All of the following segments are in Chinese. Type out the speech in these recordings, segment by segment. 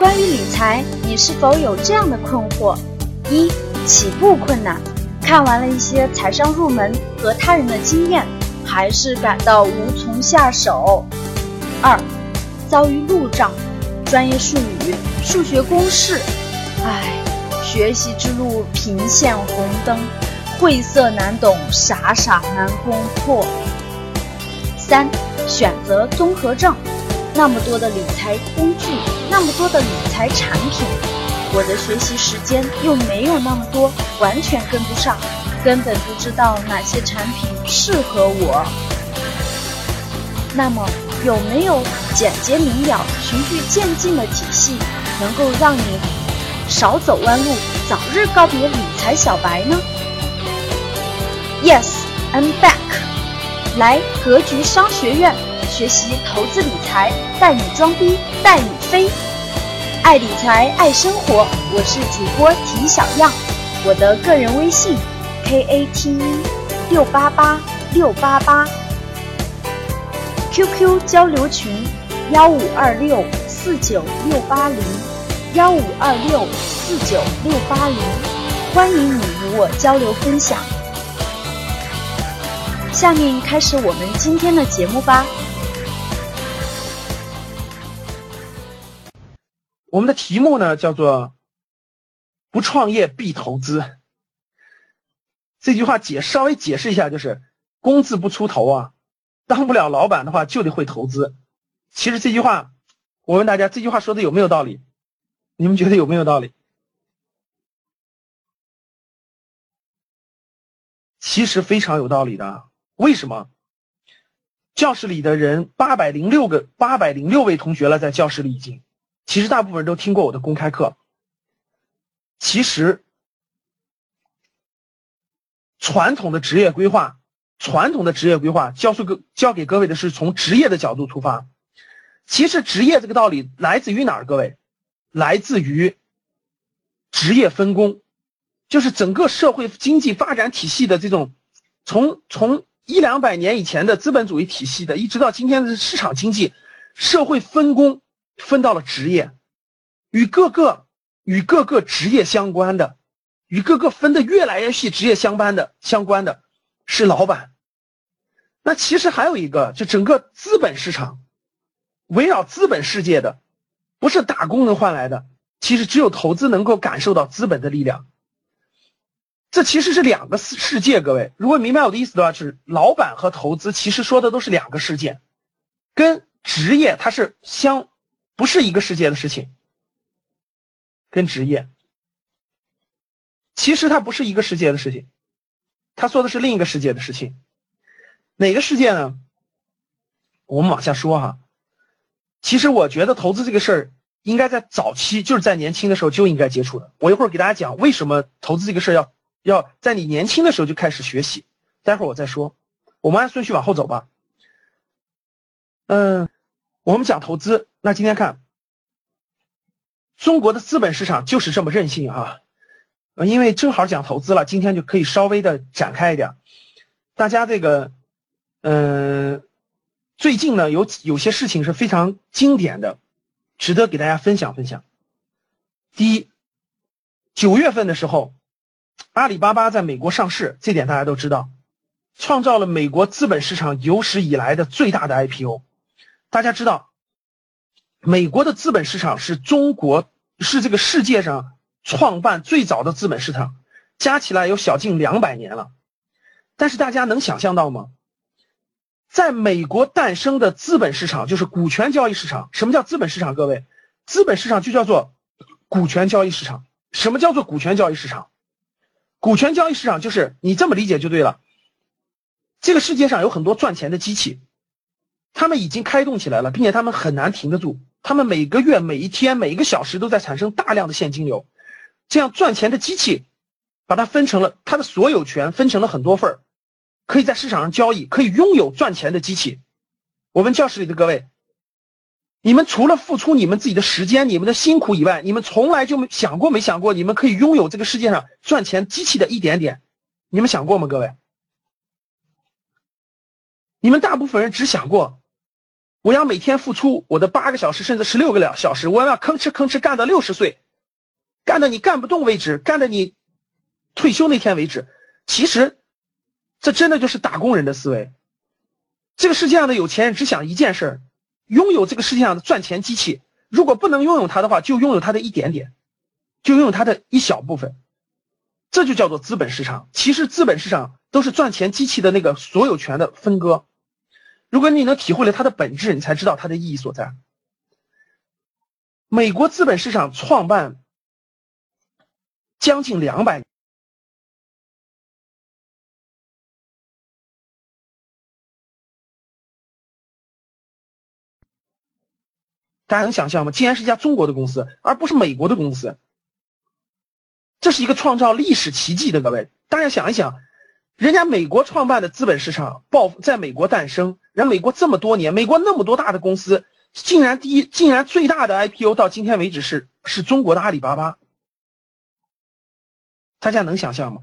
关于理财，你是否有这样的困惑：一、起步困难，看完了一些财商入门和他人的经验，还是感到无从下手；二、遭遇路障，专业术语、数学公式，唉，学习之路频现红灯，晦涩难懂，傻傻难攻破；三、选择综合症。那么多的理财工具，那么多的理财产品，我的学习时间又没有那么多，完全跟不上，根本不知道哪些产品适合我。那么，有没有简洁明了、循序渐进的体系，能够让你少走弯路，早日告别理财小白呢？Yes, I'm back。来格局商学院。学习投资理财，带你装逼带你飞，爱理财爱生活，我是主播提小样，我的个人微信 k a t e 六八八六八八，QQ 交流群幺五二六四九六八零幺五二六四九六八零，欢迎你与我交流分享。下面开始我们今天的节目吧。我们的题目呢叫做“不创业必投资”。这句话解稍微解释一下，就是工字不出头啊，当不了老板的话就得会投资。其实这句话，我问大家，这句话说的有没有道理？你们觉得有没有道理？其实非常有道理的。为什么？教室里的人八百零六个，八百零六位同学了，在教室里已经。其实大部分人都听过我的公开课。其实，传统的职业规划，传统的职业规划，教授教给各位的是从职业的角度出发。其实职业这个道理来自于哪儿？各位，来自于职业分工，就是整个社会经济发展体系的这种，从从一两百年以前的资本主义体系的，一直到今天的市场经济，社会分工。分到了职业，与各个与各个职业相关的，与各个分的越来越细职业相关的相关的，是老板。那其实还有一个，就整个资本市场，围绕资本世界的，不是打工能换来的。其实只有投资能够感受到资本的力量。这其实是两个世世界，各位，如果明白我的意思的话，是老板和投资其实说的都是两个世界，跟职业它是相。不是一个世界的事情，跟职业，其实它不是一个世界的事情，他说的是另一个世界的事情，哪个世界呢？我们往下说哈。其实我觉得投资这个事儿，应该在早期，就是在年轻的时候就应该接触的。我一会儿给大家讲为什么投资这个事儿要要在你年轻的时候就开始学习。待会儿我再说，我们按顺序往后走吧。嗯。我们讲投资，那今天看中国的资本市场就是这么任性啊！因为正好讲投资了，今天就可以稍微的展开一点。大家这个，嗯，最近呢有有些事情是非常经典的，值得给大家分享分享。第一，九月份的时候，阿里巴巴在美国上市，这点大家都知道，创造了美国资本市场有史以来的最大的 IPO。大家知道，美国的资本市场是中国是这个世界上创办最早的资本市场，加起来有小近两百年了。但是大家能想象到吗？在美国诞生的资本市场就是股权交易市场。什么叫资本市场？各位，资本市场就叫做股权交易市场。什么叫做股权交易市场？股权交易市场就是你这么理解就对了。这个世界上有很多赚钱的机器。他们已经开动起来了，并且他们很难停得住。他们每个月、每一天、每一个小时都在产生大量的现金流。这样赚钱的机器，把它分成了它的所有权，分成了很多份儿，可以在市场上交易，可以拥有赚钱的机器。我问教室里的各位，你们除了付出你们自己的时间、你们的辛苦以外，你们从来就没想过、没想过你们可以拥有这个世界上赚钱机器的一点点？你们想过吗，各位？你们大部分人只想过，我要每天付出我的八个小时甚至十六个两小时，我要吭哧吭哧干到六十岁，干到你干不动为止，干到你退休那天为止。其实，这真的就是打工人的思维。这个世界上的有钱人只想一件事儿：拥有这个世界上的赚钱机器。如果不能拥有它的话，就拥有它的一点点，就拥有它的一小部分。这就叫做资本市场。其实资本市场都是赚钱机器的那个所有权的分割。如果你能体会了它的本质，你才知道它的意义所在。美国资本市场创办将近两百，大家能想象吗？竟然是一家中国的公司，而不是美国的公司。这是一个创造历史奇迹的各位，大家想一想，人家美国创办的资本市场爆在美国诞生，人美国这么多年，美国那么多大的公司，竟然第一，竟然最大的 IPO 到今天为止是是中国的阿里巴巴，大家能想象吗？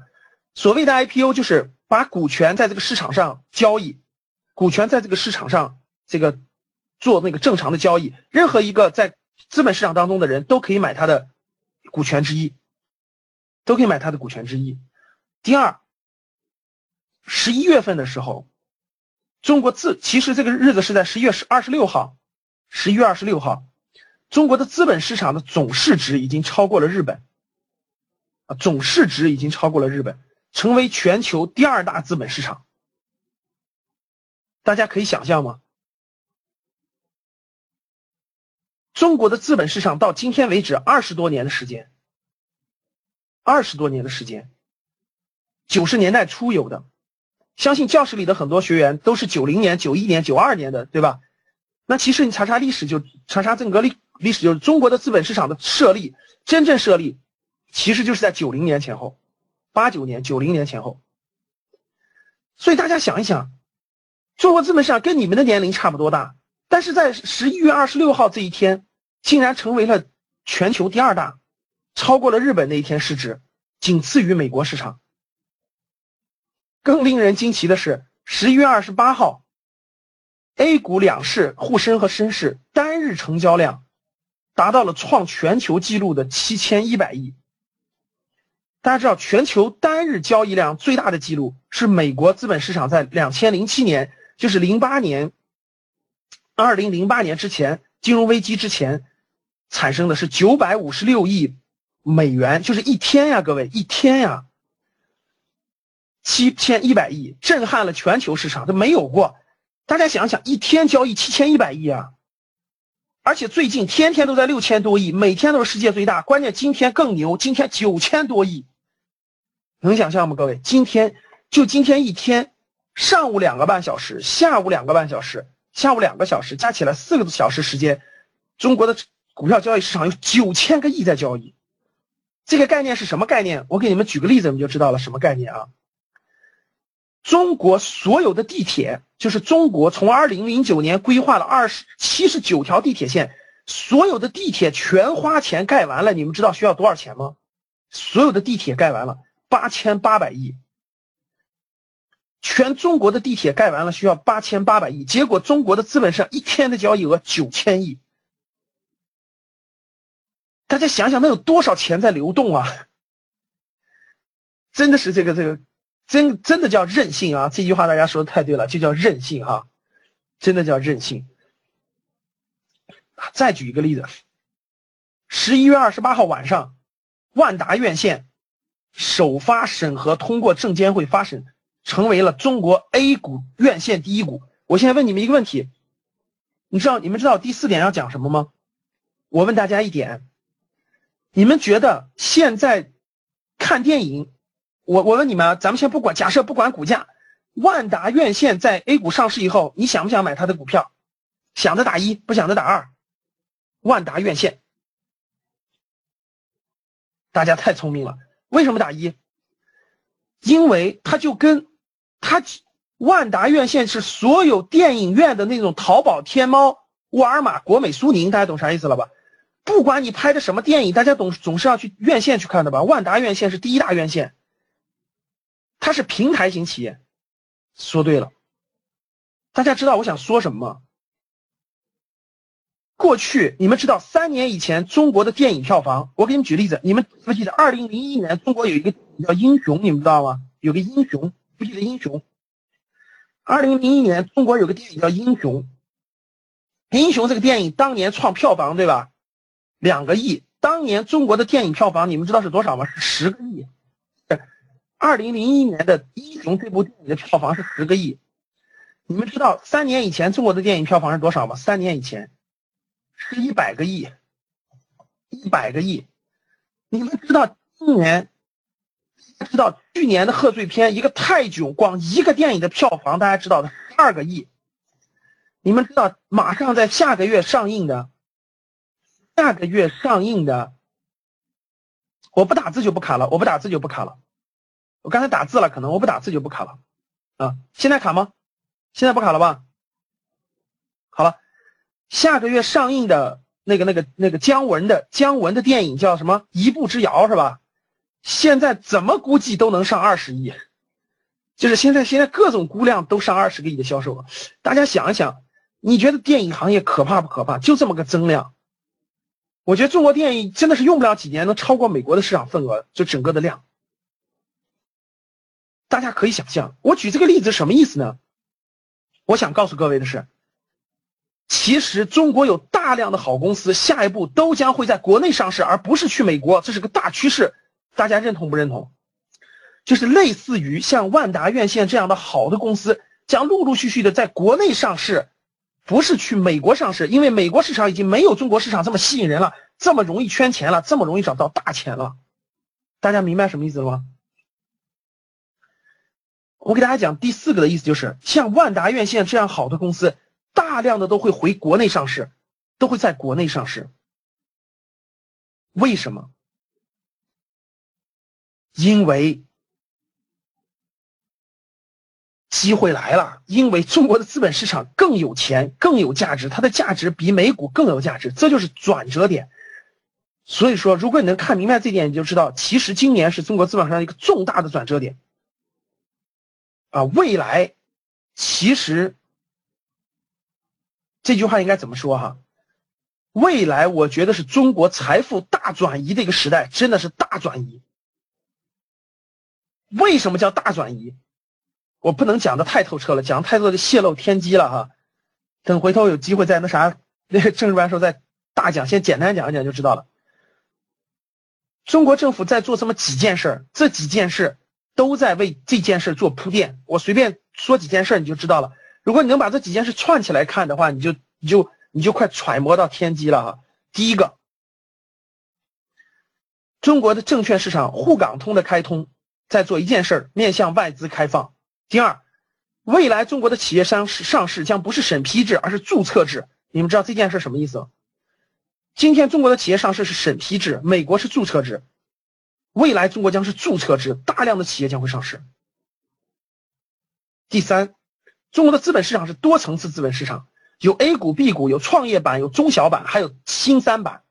所谓的 IPO 就是把股权在这个市场上交易，股权在这个市场上这个做那个正常的交易，任何一个在资本市场当中的人都可以买他的股权之一。都可以买他的股权之一。第二，十一月份的时候，中国资其实这个日子是在十一月十二十六号，十一月二十六号，中国的资本市场的总市值已经超过了日本，啊，总市值已经超过了日本，成为全球第二大资本市场。大家可以想象吗？中国的资本市场到今天为止二十多年的时间。二十多年的时间，九十年代初有的，相信教室里的很多学员都是九零年、九一年、九二年的，对吧？那其实你查查历史，就查查整个历历史，就是中国的资本市场的设立，真正设立，其实就是在九零年前后，八九年、九零年前后。所以大家想一想，中国资本市场跟你们的年龄差不多大，但是在十一月二十六号这一天，竟然成为了全球第二大。超过了日本那一天市值，仅次于美国市场。更令人惊奇的是，十一月二十八号，A 股两市沪深和深市单日成交量达到了创全球纪录的七千一百亿。大家知道，全球单日交易量最大的记录是美国资本市场在两千零七年，就是零八年，二零零八年之前金融危机之前产生的是九百五十六亿。美元就是一天呀，各位一天呀，七千一百亿，震撼了全球市场，都没有过。大家想想，一天交易七千一百亿啊！而且最近天天都在六千多亿，每天都是世界最大。关键今天更牛，今天九千多亿，能想象吗？各位，今天就今天一天，上午两个半小时，下午两个半小时，下午两个小时，加起来四个小时时间，中国的股票交易市场有九千个亿在交易。这个概念是什么概念？我给你们举个例子，你们就知道了什么概念啊？中国所有的地铁，就是中国从二零零九年规划了二十七十九条地铁线，所有的地铁全花钱盖完了，你们知道需要多少钱吗？所有的地铁盖完了八千八百亿，全中国的地铁盖完了需要八千八百亿，结果中国的资本上一天的交易额九千亿。大家想想，那有多少钱在流动啊？真的是这个这个，真真的叫任性啊！这句话大家说的太对了，就叫任性哈，真的叫任性。再举一个例子，十一月二十八号晚上，万达院线首发审核通过证监会发审，成为了中国 A 股院线第一股。我现在问你们一个问题，你知道你们知道第四点要讲什么吗？我问大家一点。你们觉得现在看电影，我我问你们，咱们先不管，假设不管股价，万达院线在 A 股上市以后，你想不想买它的股票？想的打一，不想的打二。万达院线，大家太聪明了，为什么打一？因为它就跟它万达院线是所有电影院的那种淘宝、天猫、沃尔玛、国美、苏宁，大家懂啥意思了吧？不管你拍的什么电影，大家总总是要去院线去看的吧？万达院线是第一大院线，它是平台型企业。说对了，大家知道我想说什么吗？过去你们知道三年以前中国的电影票房，我给你们举例子，你们不记得二零零一年中国有一个叫《英雄》，你们知道吗？有个《英雄》，不记得《英雄》。二零零一年中国有个电影叫《英雄》，《英雄》这个电影当年创票房对吧？两个亿。当年中国的电影票房你们知道是多少吗？是十个亿。二零零一年的《英雄》这部电影的票房是十个亿。你们知道三年以前中国的电影票房是多少吗？三年以前。是一百个亿，一百个亿。你们知道今年，知道去年的贺岁片一个泰囧，光一个电影的票房，大家知道的十二个亿。你们知道马上在下个月上映的，下个月上映的，我不打字就不卡了，我不打字就不卡了。我刚才打字了，可能我不打字就不卡了。啊，现在卡吗？现在不卡了吧？好了。下个月上映的那个、那个、那个姜文的姜文的电影叫什么？一步之遥是吧？现在怎么估计都能上二十亿，就是现在现在各种估量都上二十个亿的销售额。大家想一想，你觉得电影行业可怕不可怕？就这么个增量，我觉得中国电影真的是用不了几年能超过美国的市场份额，就整个的量。大家可以想象，我举这个例子什么意思呢？我想告诉各位的是。其实中国有大量的好公司，下一步都将会在国内上市，而不是去美国，这是个大趋势，大家认同不认同？就是类似于像万达院线这样的好的公司，将陆陆续续的在国内上市，不是去美国上市，因为美国市场已经没有中国市场这么吸引人了，这么容易圈钱了，这么容易找到大钱了。大家明白什么意思了吗？我给大家讲第四个的意思，就是像万达院线这样好的公司。大量的都会回国内上市，都会在国内上市。为什么？因为机会来了，因为中国的资本市场更有钱，更有价值，它的价值比美股更有价值，这就是转折点。所以说，如果你能看明白这点，你就知道，其实今年是中国资本上一个重大的转折点。啊，未来其实。这句话应该怎么说哈？未来我觉得是中国财富大转移的一个时代，真的是大转移。为什么叫大转移？我不能讲的太透彻了，讲太多的泄露天机了哈。等回头有机会在那啥那个政治班时候再大讲，先简单讲一讲就知道了。中国政府在做这么几件事，这几件事都在为这件事做铺垫。我随便说几件事你就知道了。如果你能把这几件事串起来看的话，你就你就你就快揣摩到天机了哈。第一个，中国的证券市场沪港通的开通，在做一件事面向外资开放。第二，未来中国的企业上市上市将不是审批制，而是注册制。你们知道这件事什么意思？今天中国的企业上市是审批制，美国是注册制，未来中国将是注册制，大量的企业将会上市。第三。中国的资本市场是多层次资本市场，有 A 股、B 股，有创业板，有中小板，还有新三板。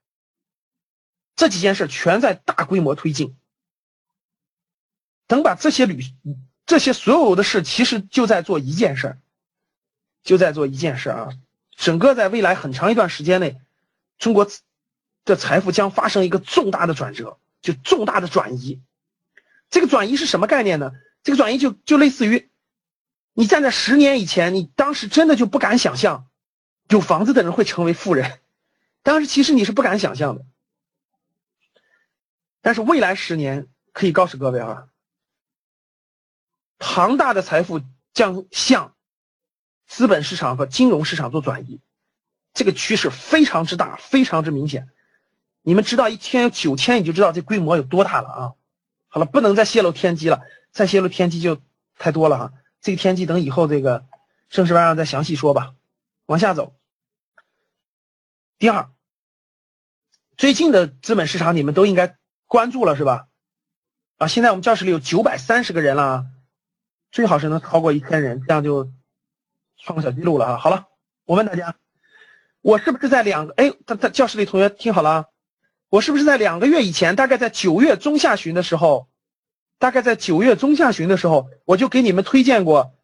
这几件事全在大规模推进。等把这些旅这些所有的事，其实就在做一件事，就在做一件事啊！整个在未来很长一段时间内，中国的财富将发生一个重大的转折，就重大的转移。这个转移是什么概念呢？这个转移就就类似于。你站在十年以前，你当时真的就不敢想象，有房子的人会成为富人。当时其实你是不敢想象的。但是未来十年，可以告诉各位啊，庞大的财富将向资本市场和金融市场做转移，这个趋势非常之大，非常之明显。你们知道一天有九千，你就知道这规模有多大了啊！好了，不能再泄露天机了，再泄露天机就太多了哈。这个天机等以后这个正式班上再详细说吧。往下走。第二，最近的资本市场你们都应该关注了是吧？啊，现在我们教室里有九百三十个人了，最好是能超过一千人，这样就创个小记录了啊。好了，我问大家，我是不是在两个？哎，他他教室里同学听好了啊，我是不是在两个月以前，大概在九月中下旬的时候？大概在九月中下旬的时候，我就给你们推荐过，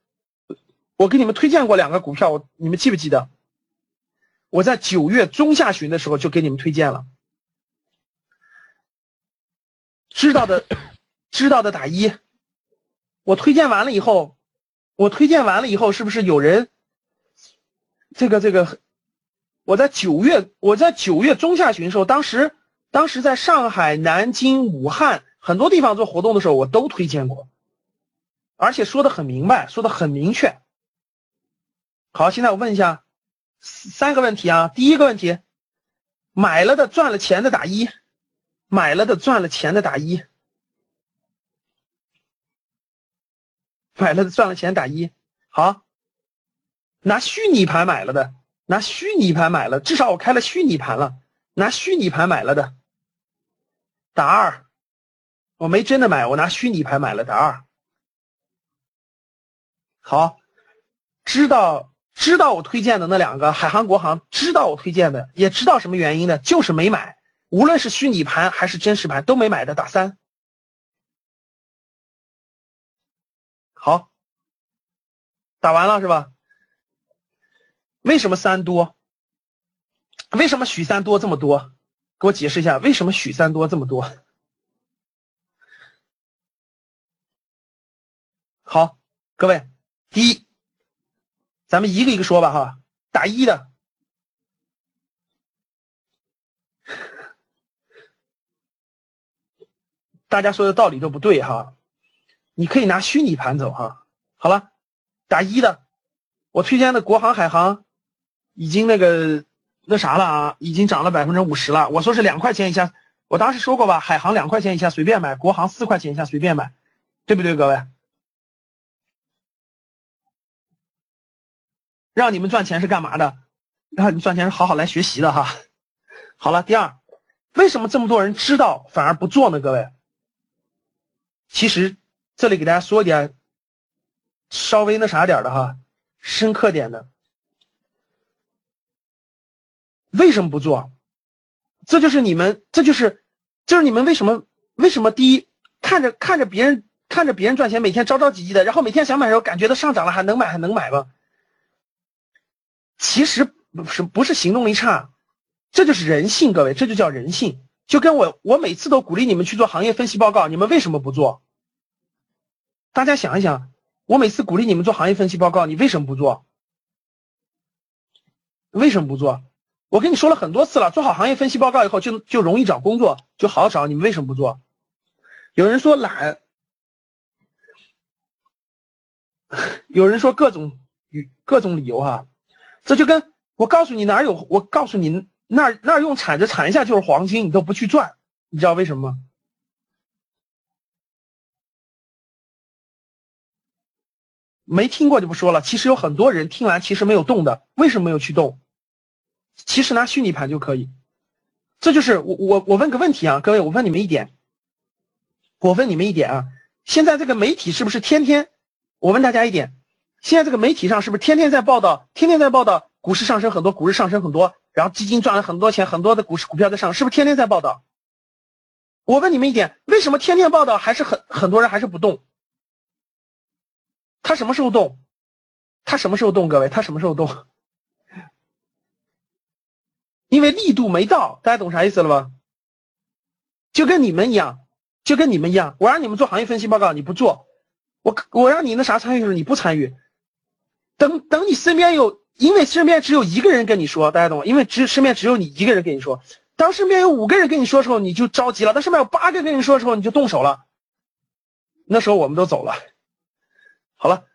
我给你们推荐过两个股票，你们记不记得？我在九月中下旬的时候就给你们推荐了，知道的知道的打一。我推荐完了以后，我推荐完了以后，是不是有人这个这个？我在九月我在九月中下旬的时候，当时当时在上海、南京、武汉很多地方做活动的时候，我都推荐过，而且说的很明白，说的很明确。好，现在我问一下三个问题啊。第一个问题，买了的赚了钱的打一，买了的赚了钱的打一，买了的赚了钱打一。好，拿虚拟盘买了的，拿虚拟盘买了，至少我开了虚拟盘了，拿虚拟盘买了的打二，我没真的买，我拿虚拟盘买了打二。好，知道。知道我推荐的那两个海航、国航，知道我推荐的，也知道什么原因的，就是没买。无论是虚拟盘还是真实盘，都没买的，打三。好，打完了是吧？为什么三多？为什么许三多这么多？给我解释一下，为什么许三多这么多？好，各位，第一。咱们一个一个说吧，哈，打一的，大家说的道理都不对哈，你可以拿虚拟盘走哈。好了，打一的，我推荐的国航、海航已经那个那啥了啊，已经涨了百分之五十了。我说是两块钱以下，我当时说过吧，海航两块钱以下随便买，国航四块钱以下随便买，对不对，各位？让你们赚钱是干嘛的？让你们赚钱是好好来学习的哈。好了，第二，为什么这么多人知道反而不做呢？各位，其实这里给大家说一点稍微那啥点的哈，深刻点的。为什么不做？这就是你们，这就是就是你们为什么为什么第一看着看着别人看着别人赚钱，每天着着急急的，然后每天想买的时候感觉到上涨了，还能买还能买吗？其实不是不是行动力差，这就是人性，各位，这就叫人性。就跟我我每次都鼓励你们去做行业分析报告，你们为什么不做？大家想一想，我每次鼓励你们做行业分析报告，你为什么不做？为什么不做？我跟你说了很多次了，做好行业分析报告以后就就容易找工作，就好找。你们为什么不做？有人说懒，有人说各种各种理由哈。这就跟我告诉你哪有，我告诉你那那用铲子铲一下就是黄金，你都不去赚，你知道为什么吗？没听过就不说了。其实有很多人听完其实没有动的，为什么没有去动？其实拿虚拟盘就可以。这就是我我我问个问题啊，各位，我问你们一点，我问你们一点啊，现在这个媒体是不是天天？我问大家一点。现在这个媒体上是不是天天在报道？天天在报道股市上升很多，股市上升很多，然后基金赚了很多钱，很多的股市股票在上，是不是天天在报道？我问你们一点，为什么天天报道还是很很多人还是不动？他什么时候动？他什么时候动？各位，他什么时候动？因为力度没到，大家懂啥意思了吧？就跟你们一样，就跟你们一样，我让你们做行业分析报告，你不做，我我让你那啥参与的时候，你不参与。等等，你身边有，因为身边只有一个人跟你说，大家懂吗？因为只身边只有你一个人跟你说，当身边有五个人跟你说的时候，你就着急了；当身边有八个跟你说的时候，你就动手了。那时候我们都走了。好了，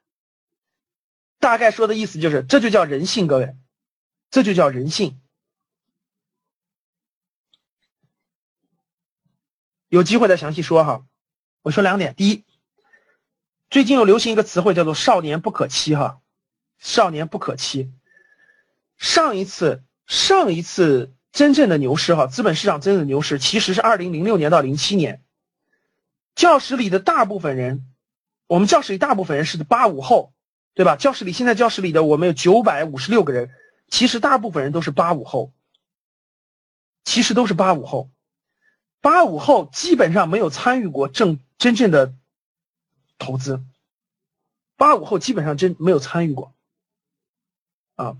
大概说的意思就是，这就叫人性，各位，这就叫人性。有机会再详细说哈。我说两点，第一，最近又流行一个词汇叫做“少年不可欺”哈。少年不可欺。上一次，上一次真正的牛市哈，资本市场真正的牛市其实是二零零六年到零七年。教室里的大部分人，我们教室里大部分人是八五后，对吧？教室里现在教室里的我们有九百五十六个人，其实大部分人都是八五后，其实都是八五后。八五后基本上没有参与过正真正的投资，八五后基本上真没有参与过。啊，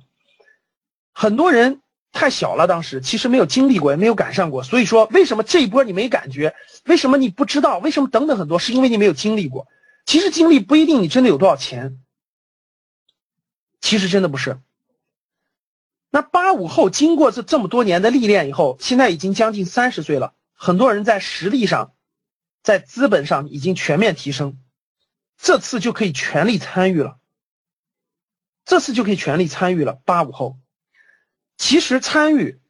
很多人太小了，当时其实没有经历过，也没有赶上过。所以说，为什么这一波你没感觉？为什么你不知道？为什么等等很多？是因为你没有经历过。其实经历不一定你真的有多少钱，其实真的不是。那八五后经过这这么多年的历练以后，现在已经将近三十岁了，很多人在实力上，在资本上已经全面提升，这次就可以全力参与了。这次就可以全力参与了。八五后，其实参与，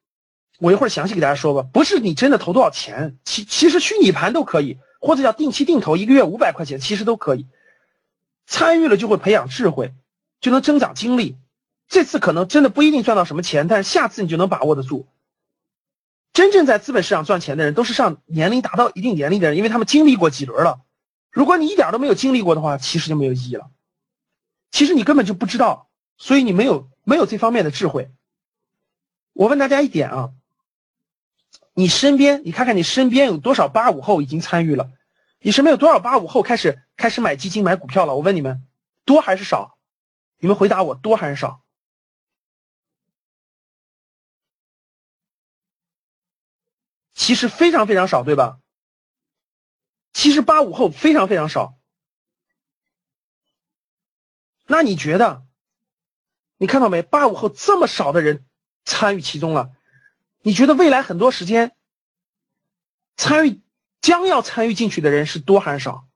我一会儿详细给大家说吧。不是你真的投多少钱，其其实虚拟盘都可以，或者叫定期定投，一个月五百块钱，其实都可以。参与了就会培养智慧，就能增长经历。这次可能真的不一定赚到什么钱，但是下次你就能把握得住。真正在资本市场赚钱的人，都是上年龄达到一定年龄的人，因为他们经历过几轮了。如果你一点都没有经历过的话，其实就没有意义了。其实你根本就不知道，所以你没有没有这方面的智慧。我问大家一点啊，你身边，你看看你身边有多少八五后已经参与了？你身边有多少八五后开始开始买基金买股票了？我问你们，多还是少？你们回答我，多还是少？其实非常非常少，对吧？其实八五后非常非常少。那你觉得？你看到没？八五后这么少的人参与其中了，你觉得未来很多时间参与将要参与进去的人是多还是少？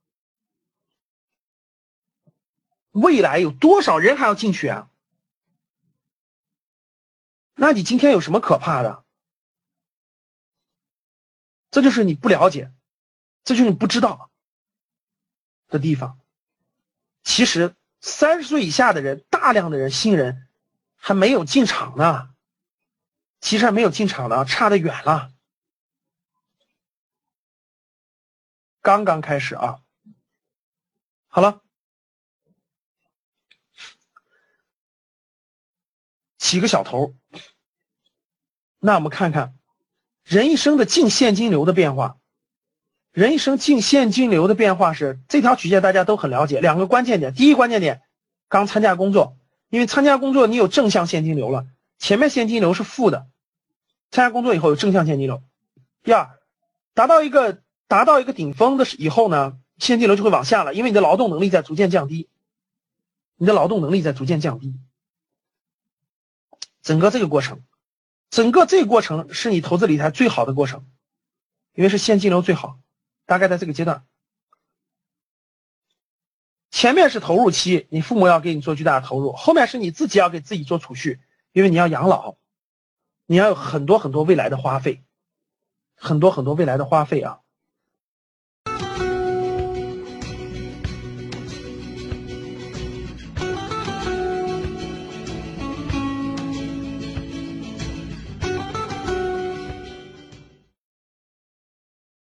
未来有多少人还要进去啊？那你今天有什么可怕的？这就是你不了解，这就是你不知道的地方。其实三十岁以下的人，大量的人新人还没有进场呢，其实还没有进场呢，差得远了，刚刚开始啊。好了，起个小头，那我们看看。人一生的净现金流的变化，人一生净现金流的变化是这条曲线，大家都很了解。两个关键点，第一关键点，刚参加工作，因为参加工作你有正向现金流了，前面现金流是负的，参加工作以后有正向现金流。第二，达到一个达到一个顶峰的以后呢，现金流就会往下了，因为你的劳动能力在逐渐降低，你的劳动能力在逐渐降低，整个这个过程。整个这个过程是你投资理财最好的过程，因为是现金流最好，大概在这个阶段。前面是投入期，你父母要给你做巨大的投入；后面是你自己要给自己做储蓄，因为你要养老，你要有很多很多未来的花费，很多很多未来的花费啊。